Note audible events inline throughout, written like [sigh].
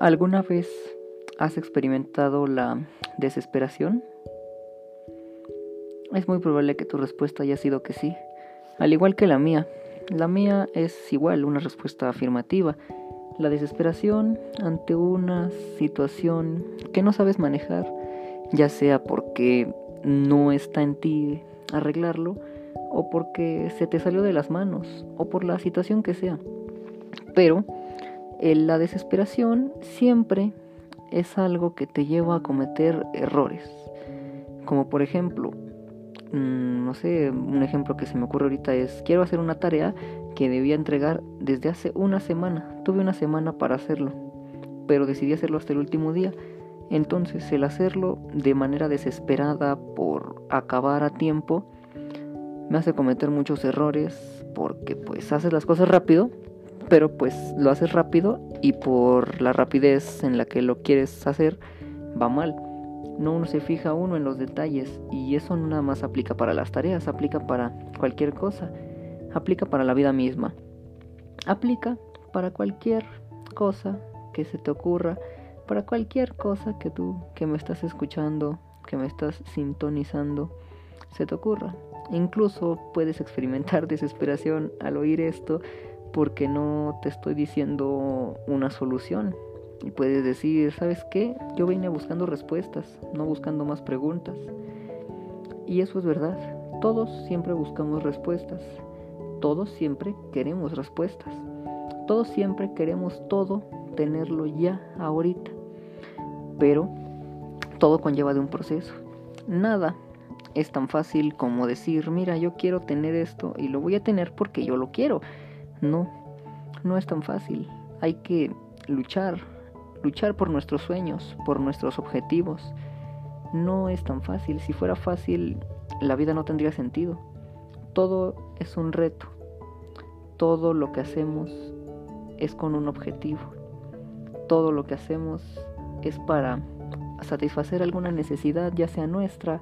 ¿Alguna vez has experimentado la desesperación? Es muy probable que tu respuesta haya sido que sí, al igual que la mía. La mía es igual una respuesta afirmativa. La desesperación ante una situación que no sabes manejar, ya sea porque no está en ti arreglarlo, o porque se te salió de las manos, o por la situación que sea. Pero la desesperación siempre es algo que te lleva a cometer errores. Como por ejemplo, mm, no sé, un ejemplo que se me ocurre ahorita es, quiero hacer una tarea que debía entregar desde hace una semana. Tuve una semana para hacerlo, pero decidí hacerlo hasta el último día. Entonces el hacerlo de manera desesperada por acabar a tiempo me hace cometer muchos errores porque pues haces las cosas rápido, pero pues lo haces rápido y por la rapidez en la que lo quieres hacer va mal. No uno se fija uno en los detalles y eso no nada más aplica para las tareas, aplica para cualquier cosa, aplica para la vida misma, aplica para cualquier cosa que se te ocurra, para cualquier cosa que tú que me estás escuchando, que me estás sintonizando, se te ocurra. Incluso puedes experimentar [laughs] desesperación al oír esto porque no te estoy diciendo una solución. Y puedes decir, ¿sabes qué? Yo vine buscando respuestas, no buscando más preguntas. Y eso es verdad. Todos siempre buscamos respuestas. Todos siempre queremos respuestas. Todos siempre queremos todo tenerlo ya, ahorita. Pero todo conlleva de un proceso. Nada es tan fácil como decir, mira, yo quiero tener esto y lo voy a tener porque yo lo quiero. No, no es tan fácil. Hay que luchar, luchar por nuestros sueños, por nuestros objetivos. No es tan fácil. Si fuera fácil, la vida no tendría sentido. Todo es un reto. Todo lo que hacemos es con un objetivo. Todo lo que hacemos es para satisfacer alguna necesidad, ya sea nuestra,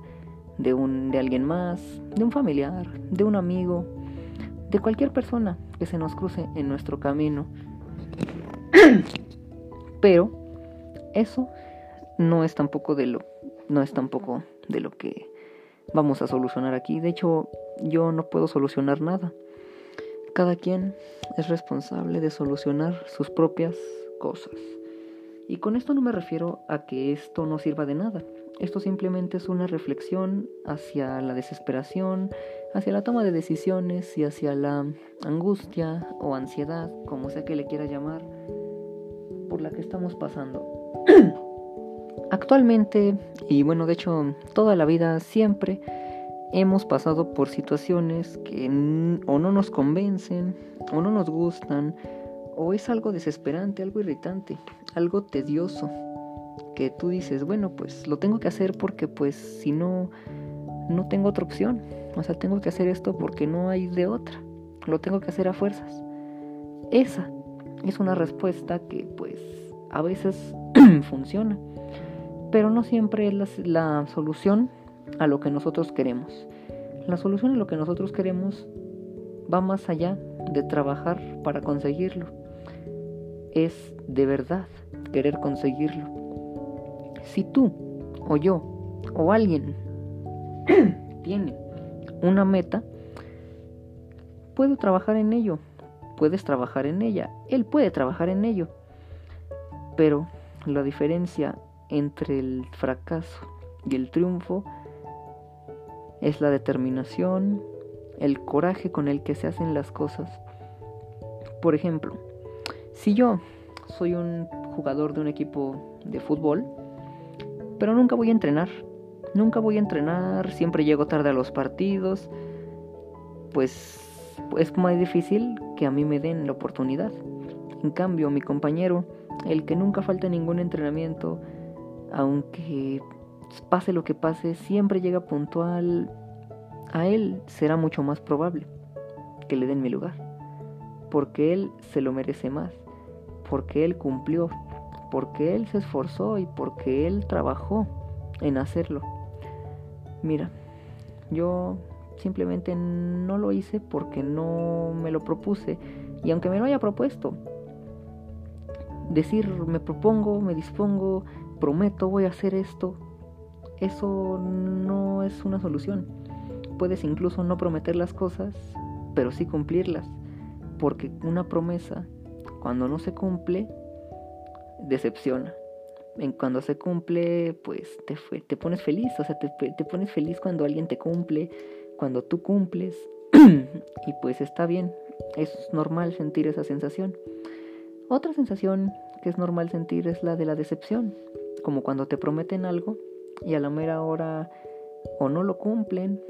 de un de alguien más, de un familiar, de un amigo, de cualquier persona que se nos cruce en nuestro camino. [coughs] Pero eso no es tampoco de lo no es tampoco de lo que vamos a solucionar aquí. De hecho, yo no puedo solucionar nada. Cada quien es responsable de solucionar sus propias cosas. Y con esto no me refiero a que esto no sirva de nada. Esto simplemente es una reflexión hacia la desesperación, hacia la toma de decisiones y hacia la angustia o ansiedad, como sea que le quiera llamar, por la que estamos pasando. [clears throat] Actualmente, y bueno, de hecho, toda la vida siempre hemos pasado por situaciones que o no nos convencen, o no nos gustan, o es algo desesperante, algo irritante, algo tedioso que tú dices, bueno, pues lo tengo que hacer porque pues si no, no tengo otra opción. O sea, tengo que hacer esto porque no hay de otra. Lo tengo que hacer a fuerzas. Esa es una respuesta que pues a veces [clears throat] funciona. Pero no siempre es la, la solución a lo que nosotros queremos. La solución a lo que nosotros queremos va más allá de trabajar para conseguirlo. Es de verdad querer conseguirlo. Si tú o yo o alguien [clears throat] tiene una meta, puedo trabajar en ello, puedes trabajar en ella, él puede trabajar en ello. Pero la diferencia entre el fracaso y el triunfo es la determinación, el coraje con el que se hacen las cosas. Por ejemplo, si yo soy un jugador de un equipo de fútbol, pero nunca voy a entrenar. Nunca voy a entrenar, siempre llego tarde a los partidos. Pues es más difícil que a mí me den la oportunidad. En cambio, mi compañero, el que nunca falta ningún entrenamiento, aunque pase lo que pase, siempre llega puntual, a él será mucho más probable que le den mi lugar. Porque él se lo merece más. Porque él cumplió porque él se esforzó y porque él trabajó en hacerlo. Mira, yo simplemente no lo hice porque no me lo propuse y aunque me lo haya propuesto, decir me propongo, me dispongo, prometo, voy a hacer esto, eso no es una solución. Puedes incluso no prometer las cosas, pero sí cumplirlas, porque una promesa, cuando no se cumple, decepciona. En cuando se cumple, pues te, pones feliz, o sea, te pones feliz cuando alguien te cumple, cuando tú cumples, [clears throat] y pues está bien, es normal sentir esa sensación. Otra sensación que es normal sentir es la de la decepción, como cuando te prometen algo y a la mera hora o no lo cumplen,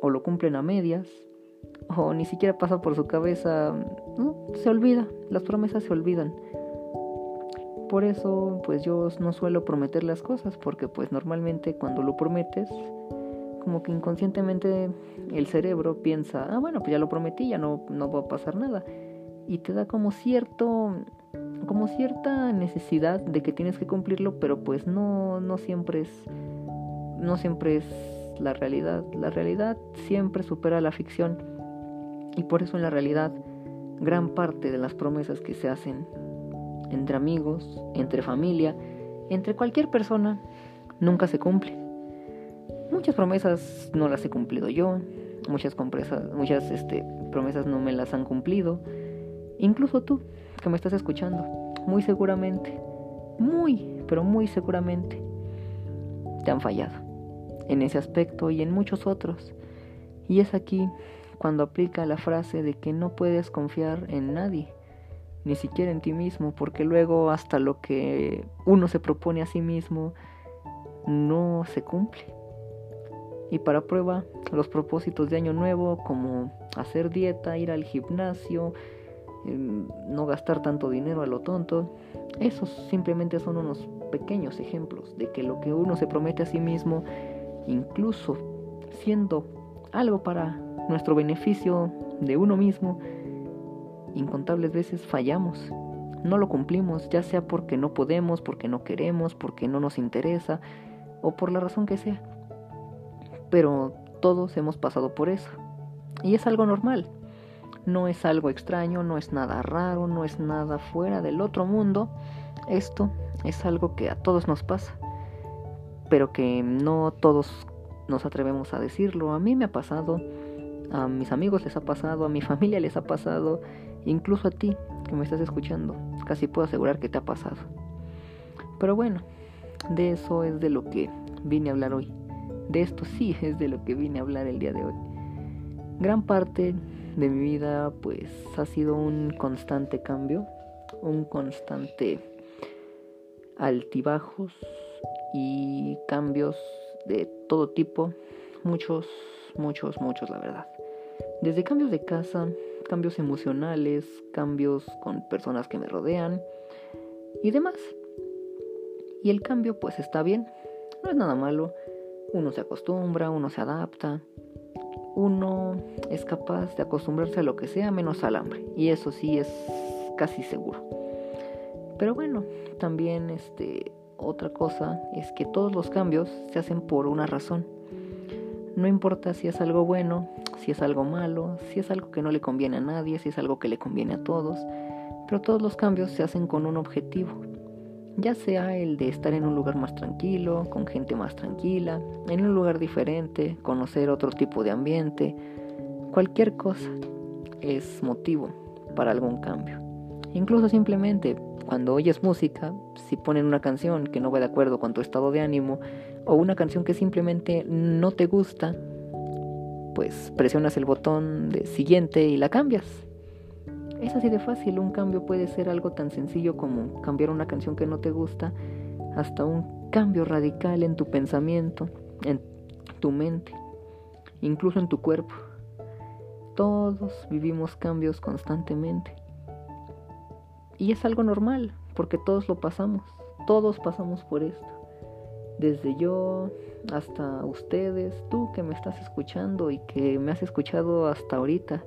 o lo cumplen a medias, o ni siquiera pasa por su cabeza, se olvida, las promesas se olvidan. Por eso, pues yo no suelo prometer las cosas, porque pues normalmente cuando lo prometes, como que inconscientemente el cerebro piensa, ah, bueno, pues ya lo prometí, ya no, no va a pasar nada. Y te da como cierto, como cierta necesidad de que tienes que cumplirlo, pero pues no, no siempre es, no siempre es la realidad. La realidad siempre supera la ficción. Y por eso en la realidad, gran parte de las promesas que se hacen entre amigos, entre familia, entre cualquier persona, nunca se cumplen. Muchas promesas no las he cumplido yo, muchas, muchas este, promesas no me las han cumplido. Incluso tú, que me estás escuchando, muy seguramente, muy, pero muy seguramente, te han fallado en ese aspecto y en muchos otros. Y es aquí cuando aplica la frase de que no puedes confiar en nadie, ni siquiera en ti mismo, porque luego hasta lo que uno se propone a sí mismo no se cumple. Y para prueba, los propósitos de año nuevo como hacer dieta, ir al gimnasio, em, no gastar tanto dinero a lo tonto, esos simplemente son unos pequeños ejemplos de que lo que uno se promete a sí mismo, incluso siendo algo para nuestro beneficio de uno mismo, incontables veces fallamos. No lo cumplimos, ya sea porque no podemos, porque no queremos, porque no nos interesa o por la razón que sea pero todos hemos pasado por eso. Y es algo normal. No es algo extraño, no es nada raro, no es nada fuera del otro mundo. Esto es algo que a todos nos pasa, pero que no todos nos atrevemos a decirlo. A mí me ha pasado, a mis amigos les ha pasado, a mi [laughs] familia les ha pasado, incluso a ti que me estás escuchando. Casi puedo asegurar que te ha pasado. Pero bueno, de eso es de lo que vine a hablar hoy. De esto sí [laughs] es de lo que vine a hablar el día de hoy. Gran parte de mi vida pues ha sido un constante cambio, un constante altibajos y cambios de todo tipo, muchos, muchos, muchos la verdad. Desde cambios de casa, cambios emocionales, cambios con personas que me rodean y demás. Y el cambio pues está bien, no es nada malo, uno se acostumbra, uno se adapta, uno es capaz de acostumbrarse a lo que sea menos al hambre. Y eso sí es casi seguro. Pero bueno, también este, otra cosa es que todos los cambios se hacen por una razón. No importa si es algo bueno, si es algo malo, si es algo que no le conviene a nadie, si es algo que le conviene a todos, pero todos los cambios se hacen con un objetivo ya sea el de estar en un lugar más tranquilo, con gente más tranquila, en un lugar diferente, conocer otro tipo de ambiente, cualquier cosa es motivo para algún cambio. Incluso simplemente cuando oyes música, si ponen una canción que no va de acuerdo con tu estado de ánimo o una canción que simplemente no te gusta, pues presionas el botón de siguiente y la cambias. Es así de fácil, un cambio puede ser algo tan sencillo como cambiar una canción que no te gusta, hasta un cambio radical en tu pensamiento, en tu mente, incluso en tu cuerpo. Todos vivimos cambios constantemente. Y es algo normal, porque todos lo pasamos, todos pasamos por esto. Desde yo hasta ustedes, tú que me estás escuchando y que me has escuchado hasta ahorita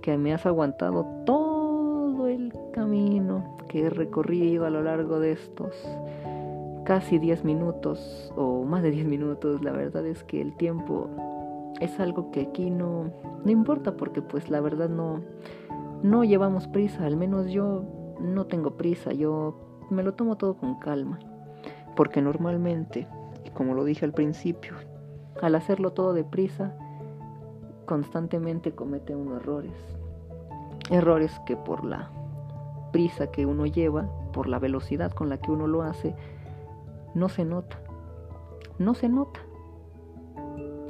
que me has aguantado todo el camino que he recorrido a lo largo de estos casi 10 minutos o más de 10 minutos. La verdad es que el tiempo es algo que aquí no, no importa porque pues la verdad no, no llevamos prisa, al menos yo no tengo prisa, yo me lo tomo todo con calma, porque normalmente, como lo dije al principio, al hacerlo todo deprisa, constantemente comete uno errores. Errores que por la prisa que uno lleva, por la velocidad con la que uno lo hace, no se nota. No se nota.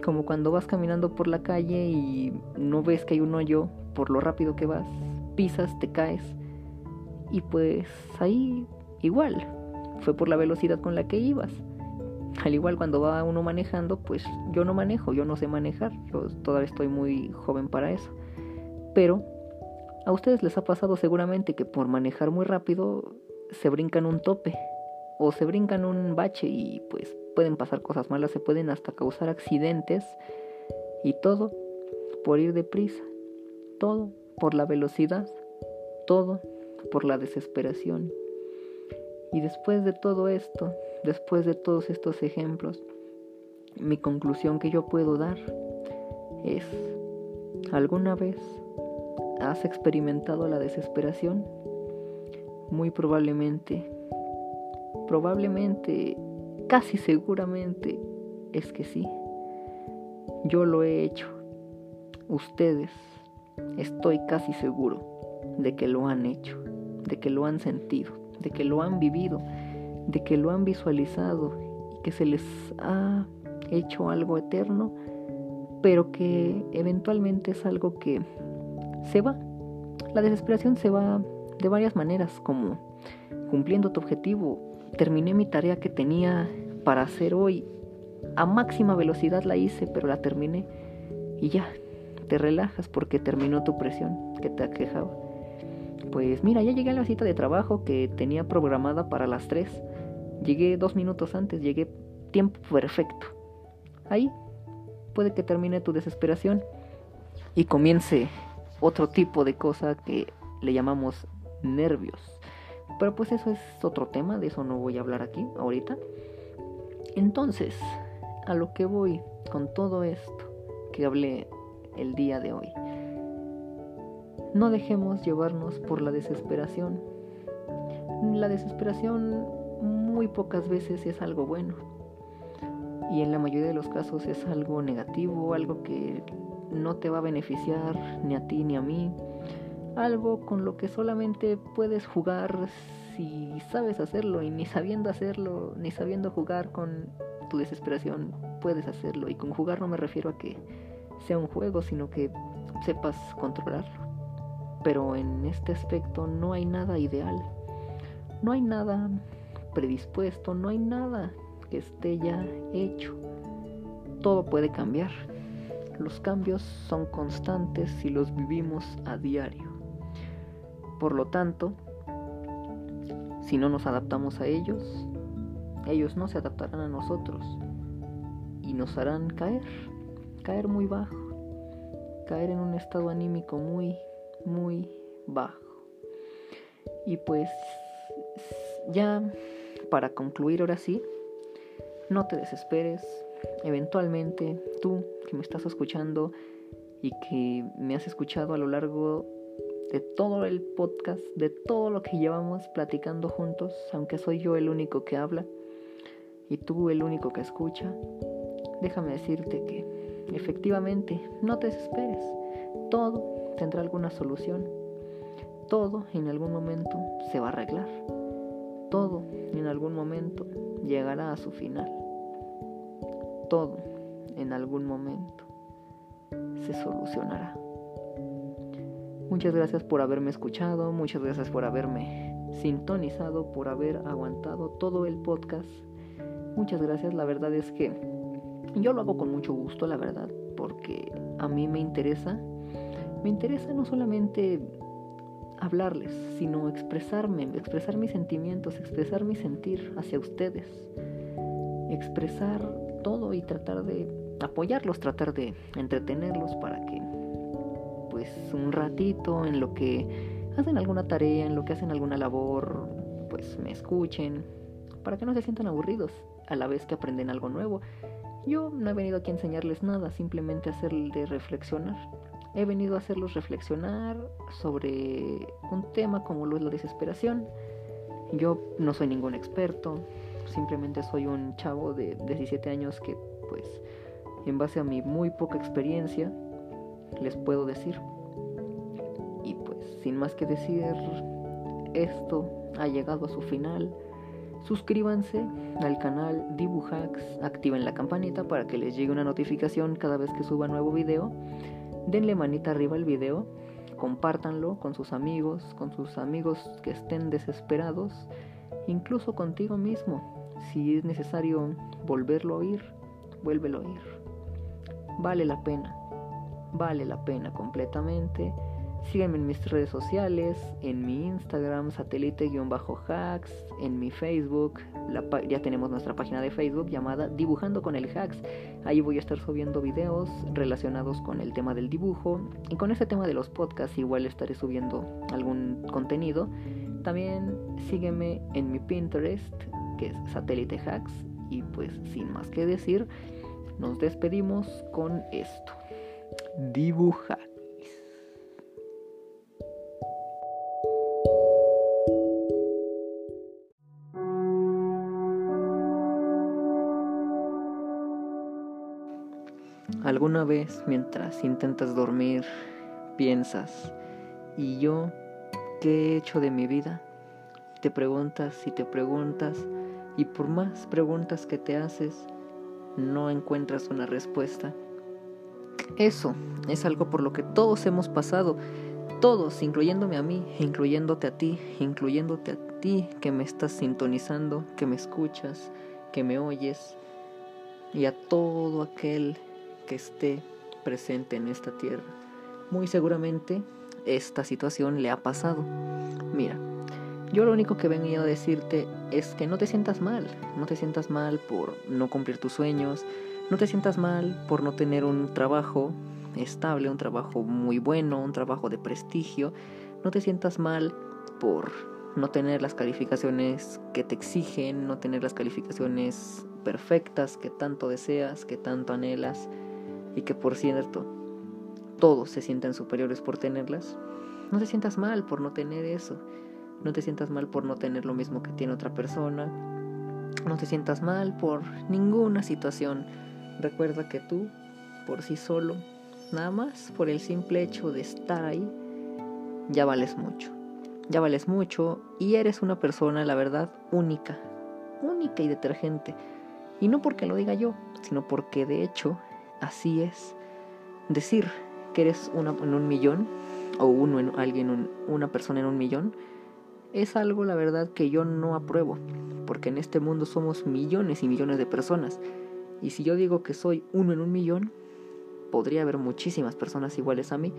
Como cuando vas caminando por la calle y no ves que hay un hoyo por lo rápido que vas, pisas, te caes. Y pues ahí igual, fue por la velocidad con la que ibas. Al igual cuando va uno manejando, pues yo no manejo, yo no sé manejar, yo todavía estoy muy joven para eso. Pero a ustedes les ha pasado seguramente que por manejar muy rápido se brincan un tope o se brincan un bache y pues pueden pasar cosas malas, se pueden hasta causar accidentes y todo por ir deprisa, todo por la velocidad, todo por la desesperación. Y después de todo esto, después de todos estos ejemplos, mi conclusión que yo puedo dar es, ¿alguna vez has experimentado la desesperación? Muy probablemente, probablemente, casi seguramente es que sí. Yo lo he hecho. Ustedes, estoy casi seguro de que lo han hecho, de que lo han sentido de que lo han vivido, de que lo han visualizado y que se les ha hecho algo eterno, pero que eventualmente es algo que se va. La desesperación se va de varias maneras, como cumpliendo tu objetivo. Terminé mi tarea que tenía para hacer hoy. A máxima velocidad la hice, pero la terminé. Y ya, te relajas porque terminó tu presión que te aquejaba. Pues mira, ya llegué a la cita de trabajo que tenía programada para las 3. Llegué dos minutos antes, llegué tiempo perfecto. Ahí puede que termine tu desesperación y comience otro tipo de cosa que le llamamos nervios. Pero pues eso es otro tema, de eso no voy a hablar aquí ahorita. Entonces, a lo que voy con todo esto que hablé el día de hoy. No dejemos llevarnos por la desesperación. La desesperación muy pocas veces es algo bueno. Y en la mayoría de los casos es algo negativo, algo que no te va a beneficiar ni a ti ni a mí. Algo con lo que solamente puedes jugar si sabes hacerlo y ni sabiendo hacerlo, ni sabiendo jugar con tu desesperación, puedes hacerlo. Y con jugar no me refiero a que sea un juego, sino que sepas controlarlo. Pero en este aspecto no hay nada ideal, no hay nada predispuesto, no hay nada que esté ya hecho. Todo puede cambiar. Los cambios son constantes si los vivimos a diario. Por lo tanto, si no nos adaptamos a ellos, ellos no se adaptarán a nosotros y nos harán caer, caer muy bajo, caer en un estado anímico muy muy bajo. Y pues ya para concluir ahora sí, no te desesperes. Eventualmente tú que me estás escuchando y que me has escuchado a lo largo de todo el podcast, de todo lo que llevamos platicando juntos, aunque soy yo el único que habla y tú el único que escucha, déjame decirte que efectivamente no te desesperes. Todo tendrá alguna solución. Todo en algún momento se va a arreglar. Todo en algún momento llegará a su final. Todo en algún momento se solucionará. Muchas gracias por haberme escuchado, muchas gracias por haberme sintonizado, por haber aguantado todo el podcast. Muchas gracias, la verdad es que yo lo hago con mucho gusto, la verdad, porque a mí me interesa me interesa no solamente hablarles, sino expresarme, expresar mis sentimientos, expresar mi sentir hacia ustedes, expresar todo y tratar de apoyarlos, tratar de entretenerlos para que pues un ratito en lo que hacen alguna tarea, en lo que hacen alguna labor, pues me escuchen, para que no se sientan aburridos a la vez que aprenden algo nuevo. Yo no he venido aquí a enseñarles nada, simplemente a hacerles reflexionar he venido a hacerlos reflexionar sobre un tema como lo es la desesperación. Yo no soy ningún experto, simplemente soy un chavo de 17 años que pues en base a mi muy poca experiencia les puedo decir. Y pues sin más que decir, esto ha llegado a su final. Suscríbanse al canal Dibujax, activen la campanita para que les llegue una notificación cada vez que suba nuevo video. Denle manita arriba al video, compártanlo con sus amigos, con sus amigos que estén desesperados, incluso contigo mismo. Si es necesario volverlo a oír, vuélvelo a oír. Vale la pena, vale la pena completamente. Sígueme en mis redes sociales, en mi Instagram, satélite-hacks, en mi Facebook. ya tenemos nuestra página de Facebook llamada Dibujando con el Hacks. Ahí voy a estar subiendo videos relacionados con el tema del dibujo. Y con ese tema de los podcasts igual estaré subiendo algún contenido. También sígueme en mi Pinterest, que es Satélite Hacks. Y pues sin más que decir, nos despedimos con esto. Dibuja. ¿Alguna vez mientras intentas dormir piensas, ¿y yo qué he hecho de mi vida? Te preguntas y te preguntas y por más preguntas que te haces, no encuentras una respuesta. Eso es algo por lo que todos hemos pasado, todos, incluyéndome a mí, incluyéndote a ti, incluyéndote a ti que me estás sintonizando, que me escuchas, que me oyes, y a todo aquel que esté presente en esta tierra. Muy seguramente esta situación le ha pasado. Mira, yo lo único que venía a decirte es que no te sientas mal, no te sientas mal por no cumplir tus sueños, no te sientas mal por no tener un trabajo estable, un trabajo muy bueno, un trabajo de prestigio, no te sientas mal por no tener las calificaciones que te exigen, no tener las calificaciones perfectas que tanto deseas, que tanto anhelas y que por cierto todos se sienten superiores por tenerlas, no te sientas mal por no tener eso. No te sientas mal por no tener lo mismo que tiene otra persona. No te sientas mal por ninguna situación. Recuerda que tú, por sí solo, nada más por el simple hecho de estar ahí, ya vales mucho. Ya vales mucho y eres una persona, la verdad, única. Única y detergente. Y no porque lo diga yo, sino porque de hecho así es. Decir que eres una en un millón o uno en alguien, una persona en un millón, es algo, la verdad, que yo no apruebo, porque en este mundo somos millones y millones de personas. Y si yo digo que soy uno en un millón, podría haber muchísimas personas iguales a mí,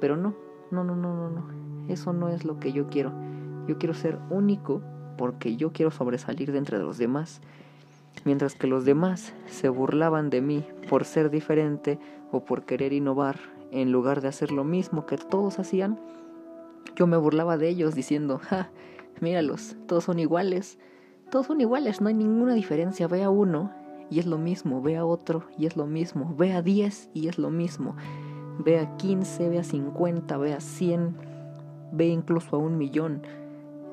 pero no, no, no, no, no, no. Eso no es lo que yo quiero. Yo quiero ser único porque yo quiero sobresalir de entre los demás mientras que los demás se burlaban de mí por ser diferente o por querer innovar en lugar de hacer lo mismo que todos hacían, yo me burlaba de ellos diciendo, ja, míralos, todos son iguales, todos son iguales, no hay ninguna diferencia, ve a uno y es lo mismo, ve a otro y es lo mismo, ve a 10 y es lo mismo, ve a 15, ve a 50, ve a 100, ve incluso a un millón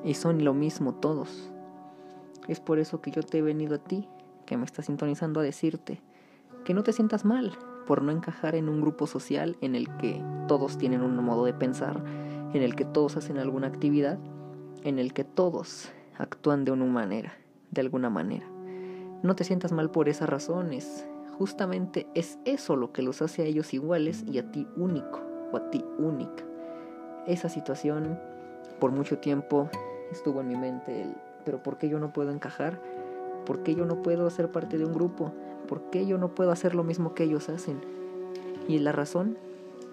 y son lo mismo todos. Es por eso que yo te he venido a ti, que me estás sintonizando a decirte que no te sientas mal por no encajar en un grupo social en el que todos tienen un modo de pensar, en el que todos hacen alguna actividad, en el que todos actúan de una manera, de alguna manera. No te sientas mal por esas razones. Justamente es eso lo que los hace a ellos iguales y a ti único o a ti única. Esa situación por mucho tiempo estuvo en mi mente el pero ¿por qué yo no puedo encajar? ¿Por qué yo no puedo ser parte de un grupo? ¿Por qué yo no puedo hacer lo mismo que ellos hacen? Y la razón,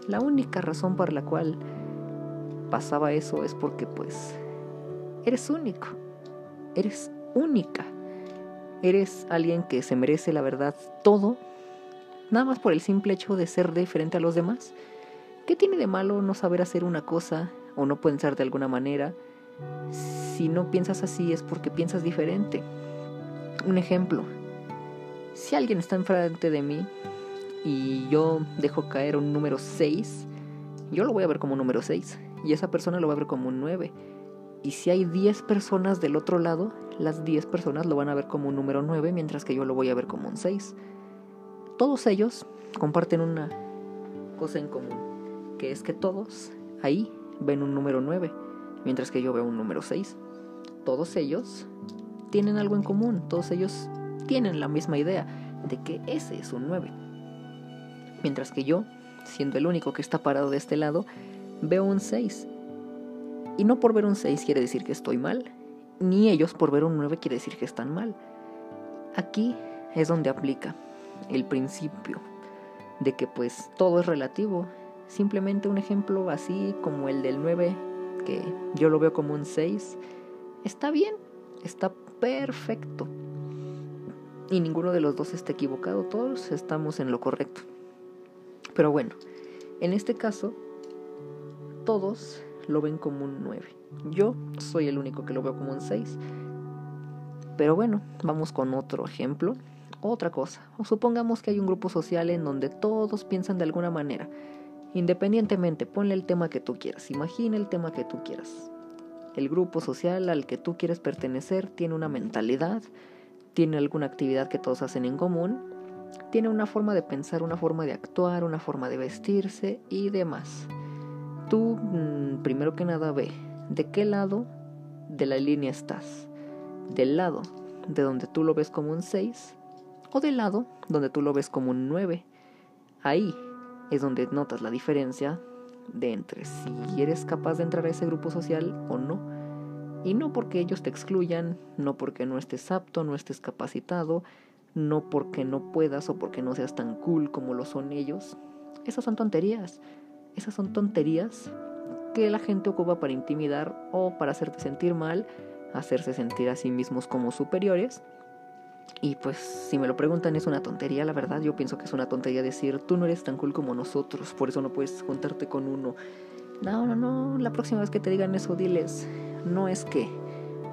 la única razón por la cual pasaba eso es porque pues eres único, eres única, eres alguien que se merece la verdad todo, nada más por el simple hecho de ser diferente a los demás. ¿Qué tiene de malo no saber hacer una cosa o no pensar de alguna manera? Si no piensas así es porque piensas diferente. Un ejemplo, si alguien está enfrente de mí y yo dejo caer un número 6, yo lo voy a ver como un número 6 y esa persona lo va a ver como un 9. Y si hay 10 personas del otro lado, las 10 personas lo van a ver como un número 9, mientras que yo lo voy a ver como un 6. Todos ellos comparten una cosa en común, que es que todos ahí ven un número 9, mientras que yo veo un número 6. Todos ellos tienen algo en común, todos ellos tienen la misma idea de que ese es un 9. Mientras que yo, siendo el único que está parado de este lado, veo un 6. Y no por ver un 6 quiere decir que estoy mal, ni ellos por ver un 9 quiere decir que están mal. Aquí es donde aplica el principio de que pues todo es relativo. Simplemente un ejemplo así como el del 9, que yo lo veo como un 6, está bien, está perfecto. Y ninguno de los dos está equivocado, todos estamos en lo correcto. Pero bueno, en este caso, todos lo ven como un 9. Yo soy el único que lo veo como un 6. Pero bueno, vamos con otro ejemplo. Otra cosa. Supongamos que hay un grupo social en donde todos piensan de alguna manera. Independientemente, ponle el tema que tú quieras. Imagina el tema que tú quieras. El grupo social al que tú quieres pertenecer tiene una mentalidad, tiene alguna actividad que todos hacen en común, tiene una forma de pensar, una forma de actuar, una forma de vestirse y demás. Tú, mm, primero que nada, ve de qué lado de la línea estás. Del lado de donde tú lo ves como un 6 o del lado donde tú lo ves como un 9. Ahí es donde notas la diferencia de entre si eres capaz de entrar a ese grupo social o no. Y no porque ellos te excluyan, no porque no estés apto, no estés capacitado, no porque no puedas o porque no seas tan cool como lo son ellos. Esas son tonterías. Esas son tonterías que la gente ocupa para intimidar o para hacerte sentir mal, hacerse sentir a sí mismos como superiores. Y pues si me lo preguntan es una tontería, la verdad. Yo pienso que es una tontería decir tú no eres tan cool como nosotros, por eso no puedes juntarte con uno. No, no, no, la próxima vez que te digan eso diles, no es que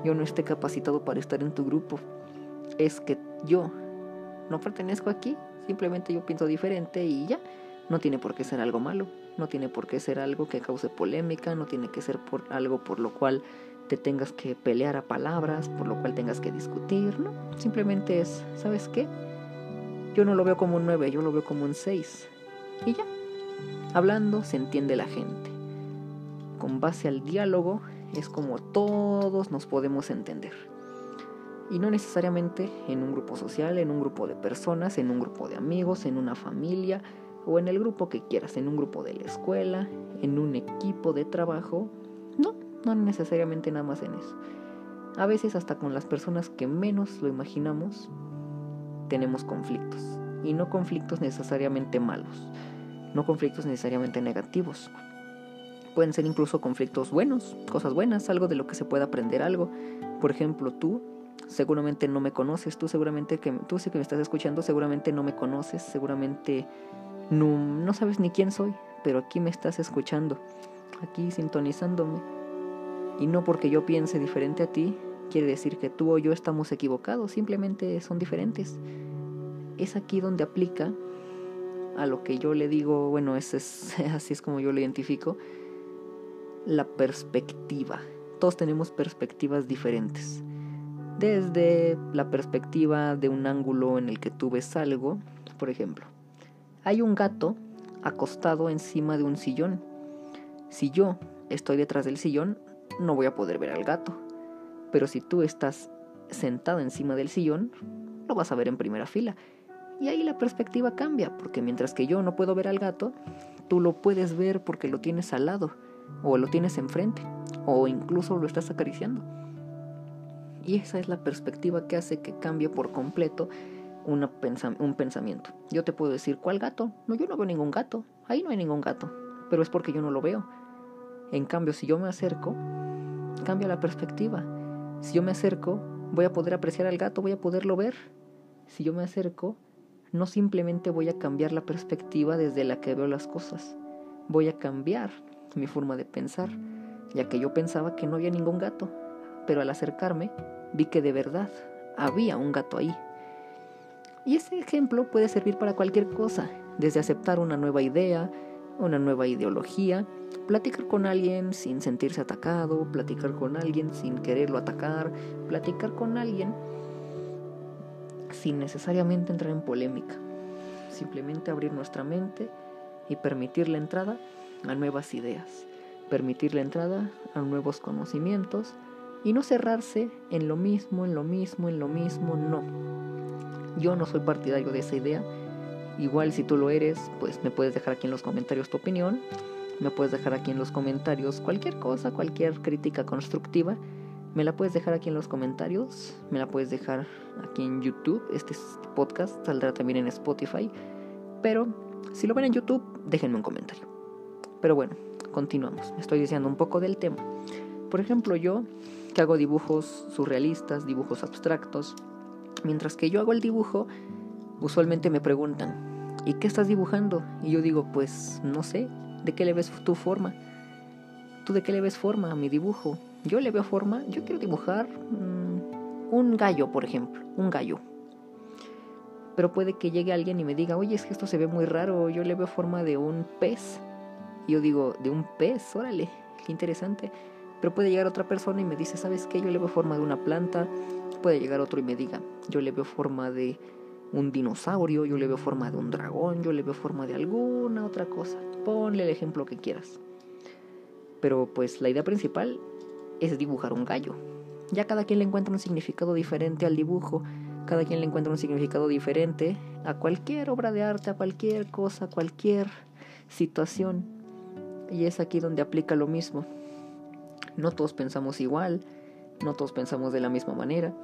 yo no esté capacitado para estar en tu grupo, es que yo no pertenezco aquí, simplemente yo pienso diferente y ya, no tiene por qué ser algo malo, no tiene por qué ser algo que cause polémica, no tiene que ser por algo por lo cual te tengas que pelear a palabras, por lo cual tengas que discutir, ¿no? Simplemente es, ¿sabes qué? Yo no lo veo como un 9, yo lo veo como un 6. Y ya, hablando se entiende la gente. Con base al diálogo es como todos nos podemos entender. Y no necesariamente en un grupo social, en un grupo de personas, en un grupo de amigos, en una familia o en el grupo que quieras, en un grupo de la escuela, en un equipo de trabajo. No, necesariamente nada más en eso. A veces hasta con las personas que menos lo imaginamos tenemos conflictos. Y no conflictos necesariamente malos, no conflictos necesariamente negativos. Pueden ser incluso conflictos buenos, cosas buenas, algo de lo que se pueda aprender algo. Por ejemplo, tú seguramente no me conoces, tú seguramente que tú sí que me estás escuchando, seguramente no me conoces, seguramente no, no sabes ni quién soy, pero aquí me estás escuchando, aquí sintonizándome. Y no porque yo piense diferente a ti, quiere decir que tú o yo estamos equivocados, simplemente son diferentes. Es aquí donde aplica a lo que yo le digo, bueno, es, [laughs] así es como yo lo identifico, la perspectiva. Todos tenemos perspectivas diferentes desde la perspectiva de un ángulo en el que tú ves algo. Por ejemplo, hay un gato acostado encima de un sillón. Si yo estoy detrás del sillón, no voy a poder ver al gato. Pero si tú estás sentado encima del sillón, lo vas a ver en primera fila. Y ahí la perspectiva cambia, porque mientras que yo no puedo ver al gato, tú lo puedes ver porque lo tienes al lado, o lo tienes enfrente, o incluso lo estás acariciando. Y esa es la perspectiva que hace que cambie por completo un pensamiento. Yo te puedo decir, ¿cuál gato? No, yo no veo ningún gato. Ahí no hay ningún gato. Pero es porque yo no lo veo. En cambio, si yo me acerco, cambia la perspectiva. Si yo me acerco, voy a poder apreciar al gato, voy a poderlo ver. Si yo me acerco, no simplemente voy a cambiar la perspectiva desde la que veo las cosas. Voy a cambiar mi forma de pensar, ya que yo pensaba que no había ningún gato pero al acercarme vi que de verdad había un gato ahí. Y ese ejemplo puede servir para cualquier cosa, desde aceptar una nueva idea, una nueva ideología, platicar con alguien sin sentirse atacado, platicar con alguien sin quererlo atacar, platicar con alguien sin necesariamente entrar en polémica, simplemente abrir nuestra mente y permitir la entrada a nuevas ideas, permitir la entrada a nuevos conocimientos y no cerrarse en lo mismo, en lo mismo, en lo mismo, no. Yo no soy partidario de esa idea. Igual si tú lo eres, pues me puedes dejar aquí en los comentarios tu opinión. Me puedes dejar aquí en los comentarios cualquier cosa, cualquier crítica constructiva. Me la puedes dejar aquí en los comentarios. Me la puedes dejar aquí en YouTube. Este podcast saldrá también en Spotify. Pero si lo ven en YouTube, déjenme un comentario. Pero bueno, continuamos. Estoy diciendo un poco del tema. Por ejemplo, yo que hago dibujos surrealistas, dibujos abstractos. Mientras que yo hago el dibujo, usualmente me preguntan, ¿y qué estás dibujando? Y yo digo, pues no sé, ¿de qué le ves tu forma? ¿Tú de qué le ves forma a mi dibujo? Yo le veo forma, yo quiero dibujar mm, un gallo, por ejemplo, un gallo. Pero puede que llegue alguien y me diga, oye, es que esto se ve muy raro, yo le veo forma de un pez. Y yo digo, ¿de un pez? Órale, qué interesante. Pero puede llegar otra persona y me dice, ¿sabes qué? Yo le veo forma de una planta. Puede llegar otro y me diga, yo le veo forma de un dinosaurio, yo le veo forma de un dragón, yo le veo forma de alguna otra cosa. Ponle el ejemplo que quieras. Pero pues la idea principal es dibujar un gallo. Ya cada quien le encuentra un significado diferente al dibujo, cada quien le encuentra un significado diferente a cualquier obra de arte, a cualquier cosa, a cualquier situación. Y es aquí donde aplica lo mismo. No todos pensamos igual, no todos pensamos de la misma manera.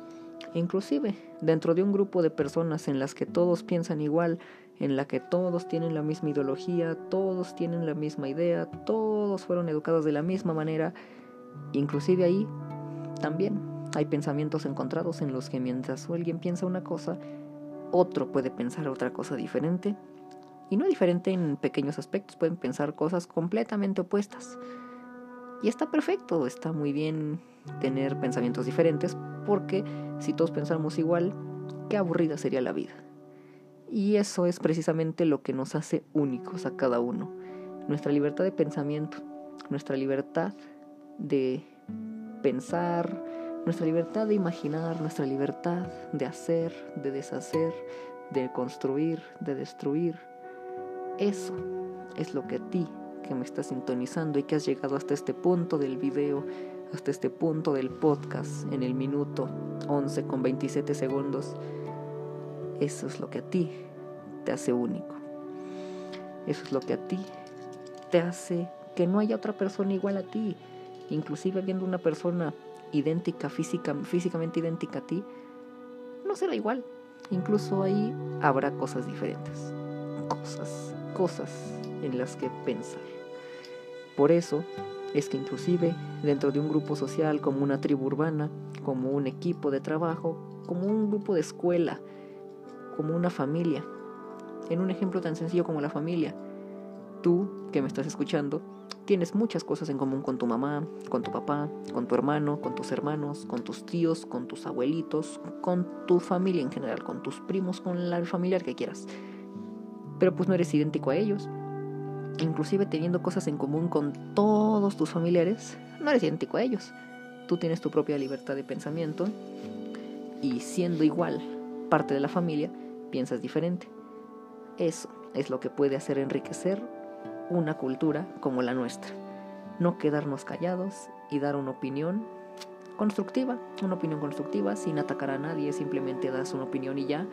Inclusive, dentro de un grupo de personas en las que todos piensan igual, en la que todos tienen la misma ideología, todos tienen la misma idea, todos fueron educados de la misma manera, inclusive ahí también hay pensamientos encontrados en los que mientras alguien piensa una cosa, otro puede pensar otra cosa diferente. Y no diferente en pequeños aspectos, pueden pensar cosas completamente opuestas. Y está perfecto, está muy bien tener pensamientos diferentes, porque si todos pensamos igual, qué aburrida sería la vida. Y eso es precisamente lo que nos hace únicos a cada uno. Nuestra libertad de pensamiento, nuestra libertad de pensar, nuestra libertad de imaginar, nuestra libertad de hacer, de deshacer, de construir, de destruir. Eso es lo que a ti que me estás sintonizando y que has llegado hasta este punto del video, hasta este punto del podcast en el minuto 11 con 27 segundos. Eso es lo que a ti te hace único. Eso es lo que a ti te hace que no haya otra persona igual a ti. Inclusive viendo una persona idéntica, física, físicamente idéntica a ti, no será igual. Incluso ahí habrá cosas diferentes. Cosas, cosas en las que pensar. Por eso es que inclusive dentro de un grupo social como una tribu urbana, como un equipo de trabajo, como un grupo de escuela, como una familia, en un ejemplo tan sencillo como la familia, tú que me estás escuchando, tienes muchas cosas en común con tu mamá, con tu papá, con tu hermano, con tus hermanos, con tus tíos, con tus abuelitos, con tu familia en general, con tus primos, con la familiar que quieras. Pero pues no eres idéntico a ellos inclusive teniendo cosas en común con todos tus familiares, no eres idéntico a ellos. Tú tienes tu propia libertad de pensamiento y siendo igual parte de la familia, piensas diferente. Eso es lo que puede hacer enriquecer una cultura como la nuestra. No quedarnos callados y dar una opinión constructiva, una opinión constructiva sin atacar a nadie, simplemente das una opinión y ya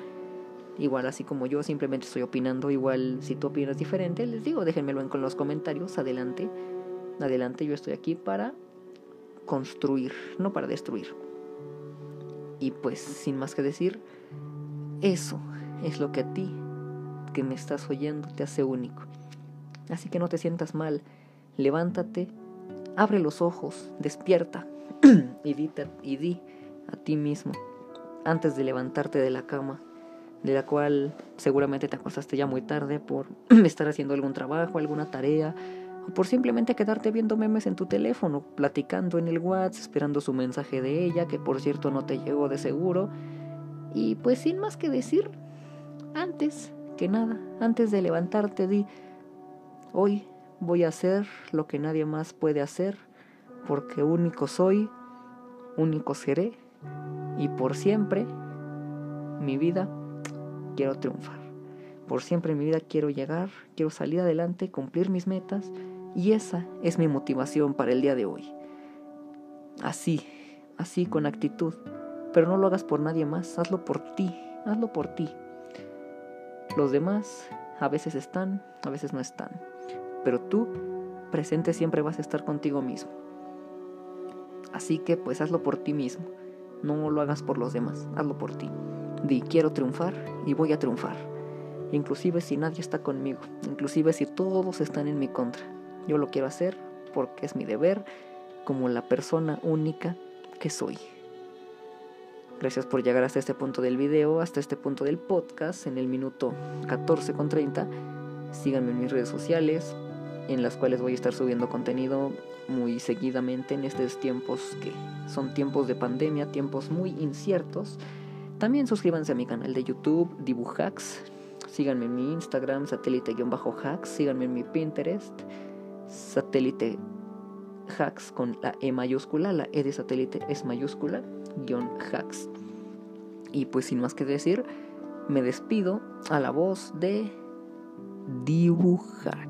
Igual así como yo simplemente estoy opinando, igual si tú opinas diferente, les digo, déjenmelo en los comentarios, adelante. Adelante, yo estoy aquí para construir, no para destruir. Y pues, sin más que decir, eso es lo que a ti, que me estás oyendo, te hace único. Así que no te sientas mal, levántate, abre los ojos, despierta [clears throat] y, di, y di a ti mismo, antes de levantarte de la cama, de la cual seguramente te acostaste ya muy tarde por [clears throat] estar haciendo algún trabajo, alguna tarea, o por simplemente quedarte viendo memes en tu teléfono, platicando en el WhatsApp, esperando su mensaje de ella, que por cierto no te llegó de seguro. Y pues sin más que decir, antes que nada, antes de levantarte, di, Hoy voy a hacer lo que nadie más puede hacer, porque único soy, único seré, y por siempre mi vida quiero triunfar. Por siempre en mi vida quiero llegar, quiero salir adelante, cumplir mis metas, y esa es mi motivación para el día de hoy. Así, así con actitud, pero no lo hagas por nadie más, hazlo por ti, hazlo por ti. Los demás a veces están, a veces no están, pero tú presente siempre vas a estar contigo mismo. Así que pues hazlo por ti mismo, no lo hagas por los demás, hazlo por ti. Di quiero triunfar y voy a triunfar, inclusive si nadie está conmigo, inclusive si todos están en mi contra. Yo lo quiero hacer porque es mi deber como la persona única que soy. Gracias por llegar hasta este punto del video, hasta este punto del podcast, en el minuto 14 con 30. Síganme en mis redes sociales, en las cuales voy a estar subiendo contenido muy seguidamente en estos tiempos que son tiempos de pandemia, tiempos muy inciertos. También suscríbanse a mi canal de YouTube, Dibujax. Síganme en mi Instagram, satélite-hacks. Síganme en mi Pinterest, satélite hacks con la E mayúscula. La E de satélite es mayúscula hacks. Y pues sin más que decir, me despido a la voz de Dibujax.